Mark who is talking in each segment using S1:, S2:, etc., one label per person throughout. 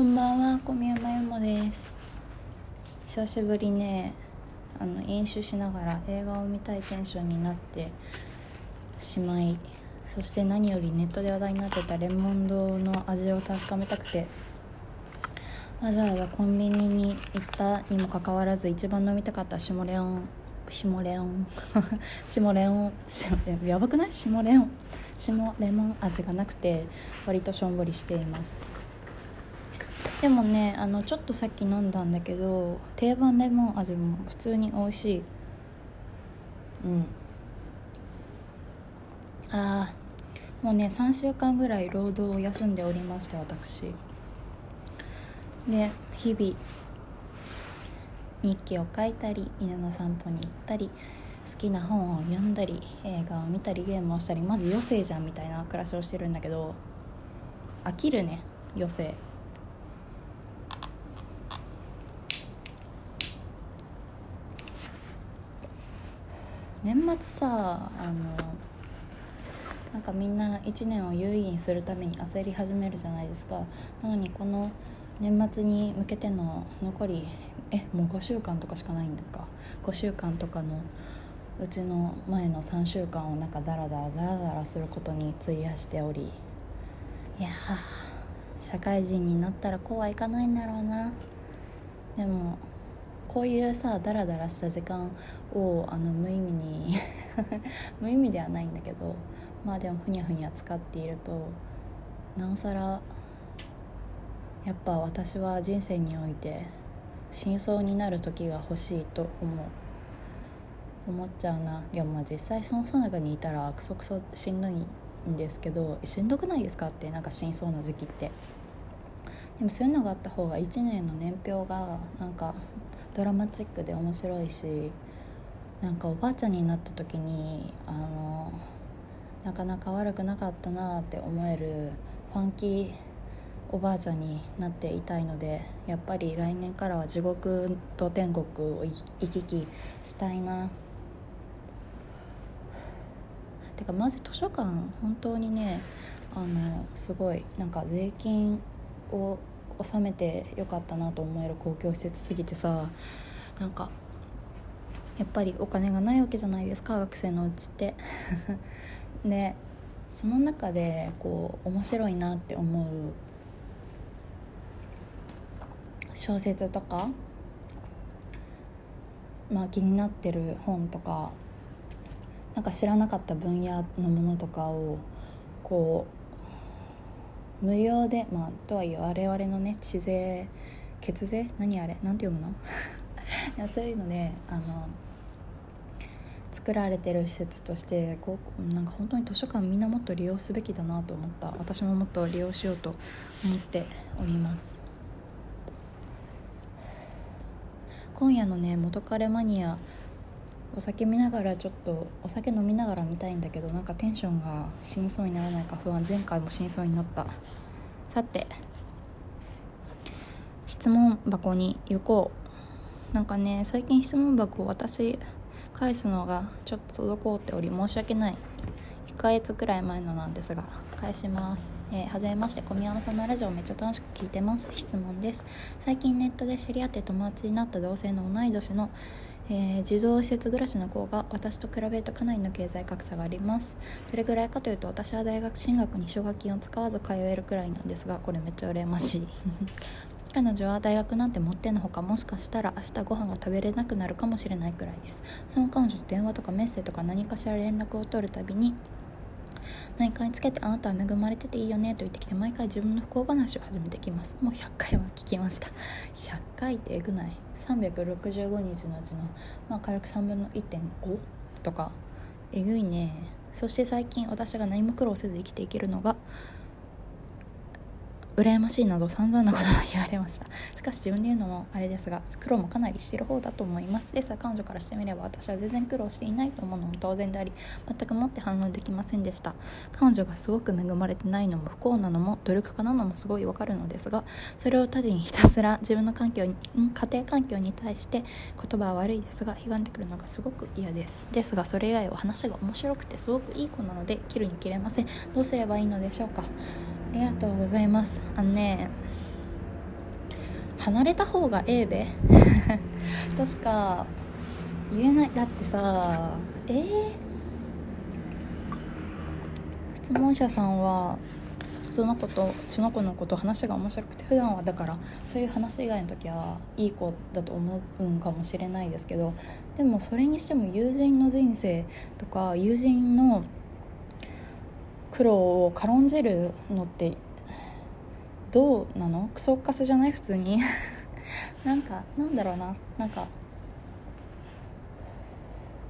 S1: こんばんは小宮山由もです。久しぶりねあの飲酒しながら映画を見たいテンションになってしまいそして何よりネットで話題になってたレモン堂の味を確かめたくてわざわざコンビニに行ったにもかかわらず一番飲みたかったシモレオンシモレオン シモレオンやばくない？シモレオンシモレモン味がなくて割としょんぼりしています。でもねあのちょっとさっき飲んだんだけど定番レモン味も普通に美味しい。うん。あーもうね3週間ぐらい労働を休んでおりまして私。で日々日記を書いたり犬の散歩に行ったり好きな本を読んだり映画を見たりゲームをしたりマジ余生じゃんみたいな暮らしをしてるんだけど飽きるね余生。年末さあのなんかみんな1年を有意義にするために焦り始めるじゃないですか。なのにこの年末に向けての残りえもう5週間とかしかないんだか。5週間とかのうちの前の3週間をなんかダラダラダラダラすることに費やしており。いや社会人になったらこうはいかないんだろうな。でもこういうさダラダラした時間をあの無意味に 無意味ではないんだけどまあでもふにゃふにゃ使っているとなおさらやっぱ私は人生において真相になる時が欲しいと思う。思っちゃうな。いやまあ実際そのさなかにいたらクソクソしんどいんですけどしんどくないですかってなんか真相な時期って。でもそういうのがあった方が1年の年表がなんかドラマチックで面白いしなんかおばあちゃんになった時にあのなかなか悪くなかったなって思えるファンキーおばあちゃんになっていたいのでやっぱり来年からは地獄と天国を行き来したいな。てかマジ図書館本当にねあのすごいなんか税金を納めてよかったなと思える公共施設すぎてさなんかやっぱりお金がないわけじゃないですか学生のうちって。でその中でこう面白いなって思う小説とかまあ気になってる本とかなんか知らなかった分野のものとかをこう無料でまあとはいえ我々のね知税血税？何あれ？何て読むの？いやそういうのであの作られてる施設としてこうなんか本当に図書館みんなもっと利用すべきだなと思った。私ももっと利用しようと思っております。今夜のね元彼マニアお酒見ながらちょっとお酒飲みながら見たいんだけどなんかテンションが死にそうにならないか不安前回も死にそうになった。さて質問箱に行こう。なんかね最近質問箱を私返すのがちょっと滞っており申し訳ない。1ヶ月くらい前のなんですが返します。えー、はじめまして小宮山さんのラジオめっちゃ楽しく聞いてます。質問です。最近ネットで知り合って友達になった同性の同い年のえー、児童施設暮らしの子が私と比べるとかなりの経済格差があります。どれぐらいかというと私は大学進学に奨学金を使わず通えるくらいなんですがこれめっちゃ羨ましい。彼女は大学なんて持ってのほかもしかしたら明日ご飯が食べれなくなるかもしれないくらいです。その彼女と電話とかメッセとか何かしら連絡を取るたびに何かにつけてあなたは恵まれてていいよねと言ってきて毎回自分の不幸話を始めてきます。もう100回は聞きました。100回ってえぐない。365日のうちの、まあ、軽く3分の1.5とかえぐいね。そして最近私が何も苦労せず生きていけるのが羨ましいなど散々なことが言われました。しかし自分で言うのもあれですが苦労もかなりしている方だと思います。ですが彼女からしてみれば私は全然苦労していないと思うのも当然であり全くもって反応できませんでした。彼女がすごく恵まれてないのも不幸なのも努力家なのもすごいわかるのですがそれを他にひたすら自分の環境に家庭環境に対して言葉は悪いですが悲んでくるのがすごく嫌です。ですがそれ以外は話が面白くてすごくいい子なので切るに切れません。どうすればいいのでしょうか？ありがとうございます。あのね離れた方がええべ。としか言えない。だってさえー、質問者さんはその子とその子のこと話が面白くて普段はだからそういう話以外の時はいい子だと思うんかもしれないですけどでもそれにしても友人の人生とか友人の苦労を軽んじるのってどうなの？クソカスじゃない？普通に。なんかなんだろうな。なんか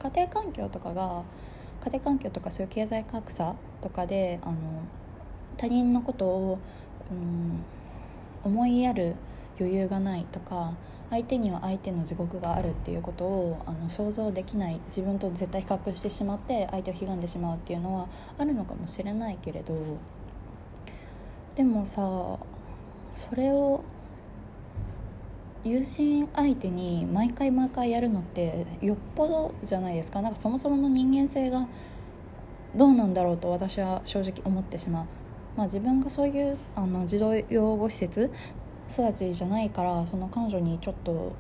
S1: 家庭環境とかが家庭環境とかそういう経済格差とかであの他人のことを、うん、思いやる余裕がないとか相手には相手の地獄があるっていうことをあの想像できない自分と絶対比較してしまって相手を悲んでしまうっていうのはあるのかもしれないけれどでもさそれを友人相手に毎回毎回やるのってよっぽどじゃないですかなんかそもそもの人間性がどうなんだろうと私は正直思ってしまう。まあ、自分がそういうあの児童養護施設育ちじゃないからその彼女にちょっと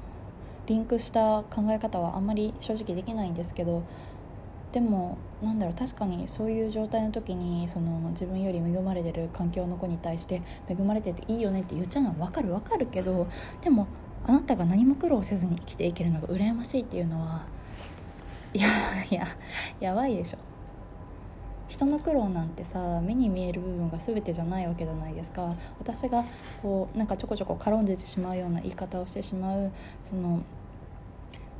S1: リンクした考え方はあんまり正直できないんですけどでもなんだろう確かにそういう状態の時にその自分より恵まれてる環境の子に対して恵まれてていいよねって言っちゃうのは分かる分かるけどでもあなたが何も苦労せずに生きていけるのが羨ましいっていうのはいやいややばいでしょ。人の苦労なんてさ目に見える部分が全てじゃないわけじゃないですか。私がこうなんかちょこちょこ軽んじてしまうような言い方をしてしまうその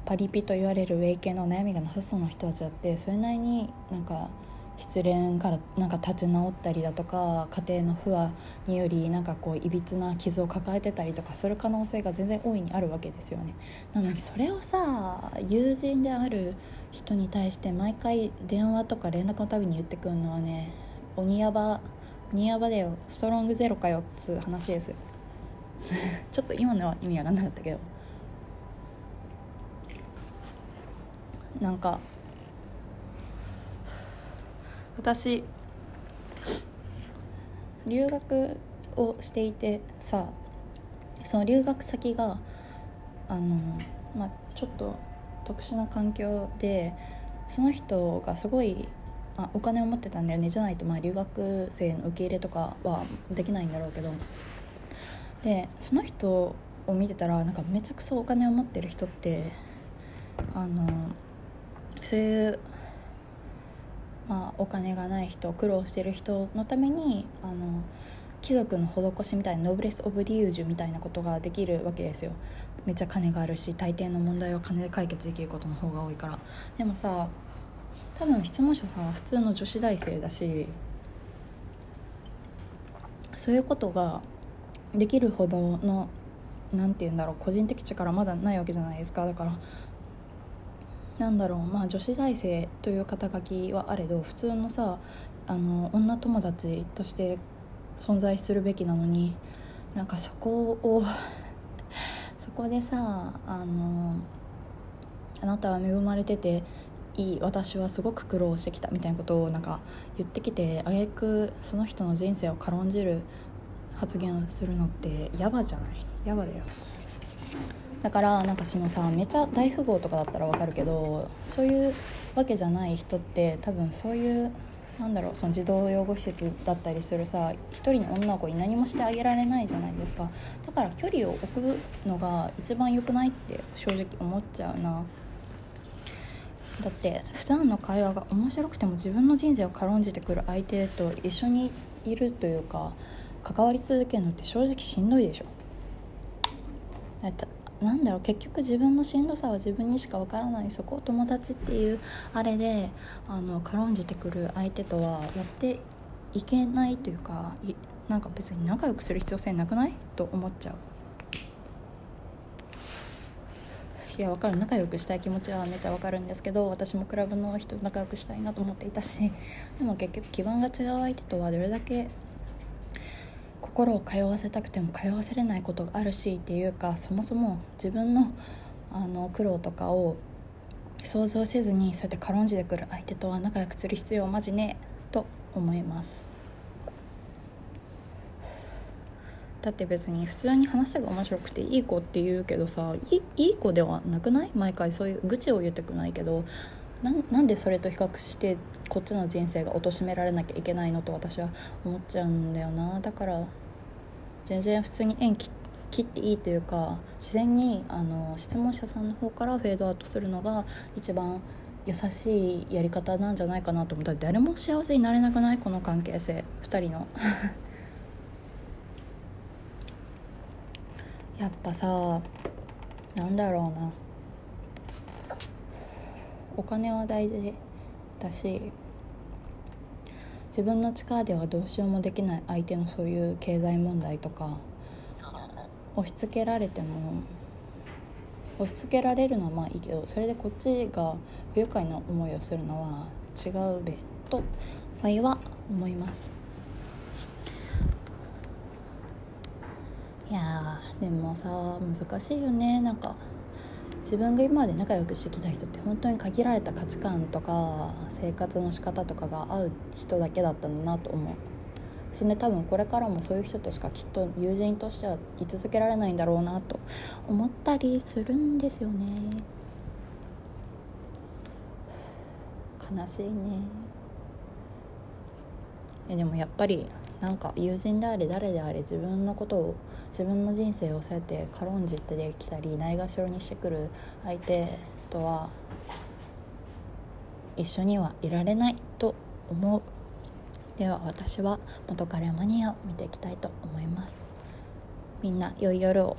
S1: パリピと言われるウェイ系の悩みがなさそうな人たちだってそれなりになんか失恋からなんか立ち直ったりだとか家庭の不和によりなんかこういびつな傷を抱えてたりとかする可能性が全然大いにあるわけですよね。なのにそれをさ友人である人に対して毎回電話とか連絡のたびに言ってくるのはね鬼ヤバ鬼ヤバだよ。ストロングゼロかよっつう話です。ちょっと今のは意味わかんなかったけど。なんか私留学をしていてさその留学先があの、まあ、ちょっと特殊な環境でその人がすごいあお金を持ってたんだよねじゃないとまあ留学生の受け入れとかはできないんだろうけど。でその人を見てたらなんかめちゃくちゃお金を持ってる人ってあのそういうまあ、お金がない人苦労してる人のためにあの貴族の施しみたいなノブレス・オブ・リュージュみたいなことができるわけですよ。めっちゃ金があるし大抵の問題は金で解決できることの方が多いから。でもさ多分質問者さんは普通の女子大生だしそういうことができるほどの何て言うんだろう個人的力まだないわけじゃないですか。だからなんだろうまあ女子大生という肩書きはあれど普通のさあの女友達として存在するべきなのになんかそこを そこでさあのあなたは恵まれてていい私はすごく苦労してきたみたいなことをなんか言ってきてあげくその人の人生を軽んじる発言をするのってヤバじゃない？ヤバだよ。だからなんかそのさめちゃ大富豪とかだったらわかるけどそういうわけじゃない人って多分そういうなんだろうその児童養護施設だったりするさ一人の女の子に何もしてあげられないじゃないですか。だから距離を置くのが一番良くないって正直思っちゃうな。だって普段の会話が面白くても自分の人生を軽んじてくる相手と一緒にいるというか関わり続けるのって正直しんどいでしょ。なんだろう結局自分のしんどさは自分にしかわからないそこを友達っていうあれであの軽んじてくる相手とはやっていけないというかなんか別に仲良くする必要性なくない？と思っちゃう。いや分かる。仲良くしたい気持ちはめちゃ分かるんですけど私もクラブの人仲良くしたいなと思っていたしでも結局基盤が違う相手とはどれだけ心を通わせたくても通わせれないことがあるしっていうかそもそも自分のあの苦労とかを想像せずにそうやって軽んじてくる相手とは仲良くする必要マジねと思います。だって別に普通に話が面白くていい子って言うけどさいいい子ではなくない？毎回そういう愚痴を言ってくないけどなんでそれと比較してこっちの人生が貶められなきゃいけないのと私は思っちゃうんだよな。だから全然普通に縁切っていいというか自然にあの質問者さんの方からフェードアウトするのが一番優しいやり方なんじゃないかなと思ったら誰も幸せになれなくないこの関係性。2人の。やっぱさなんだろうな。お金は大事だし自分の力ではどうしようもできない相手のそういう経済問題とか押し付けられても押し付けられるのはまあいいけどそれでこっちが不愉快な思いをするのは違うべと場合は思います。いやでもさ難しいよねなんか。自分が今まで仲良くしてきた人って本当に限られた価値観とか生活の仕方とかが合う人だけだったんだなと思う。それで多分これからもそういう人としかきっと友人としては居続けられないんだろうなと思ったりするんですよね。悲しいね。えでもやっぱりなんか友人であれ誰であれ自分のことを自分の人生をそうやって軽んじてできたりないがしろにしてくる相手とは一緒にはいられないと思う。では私は元彼マニアを見ていきたいと思います。みんな良い夜を。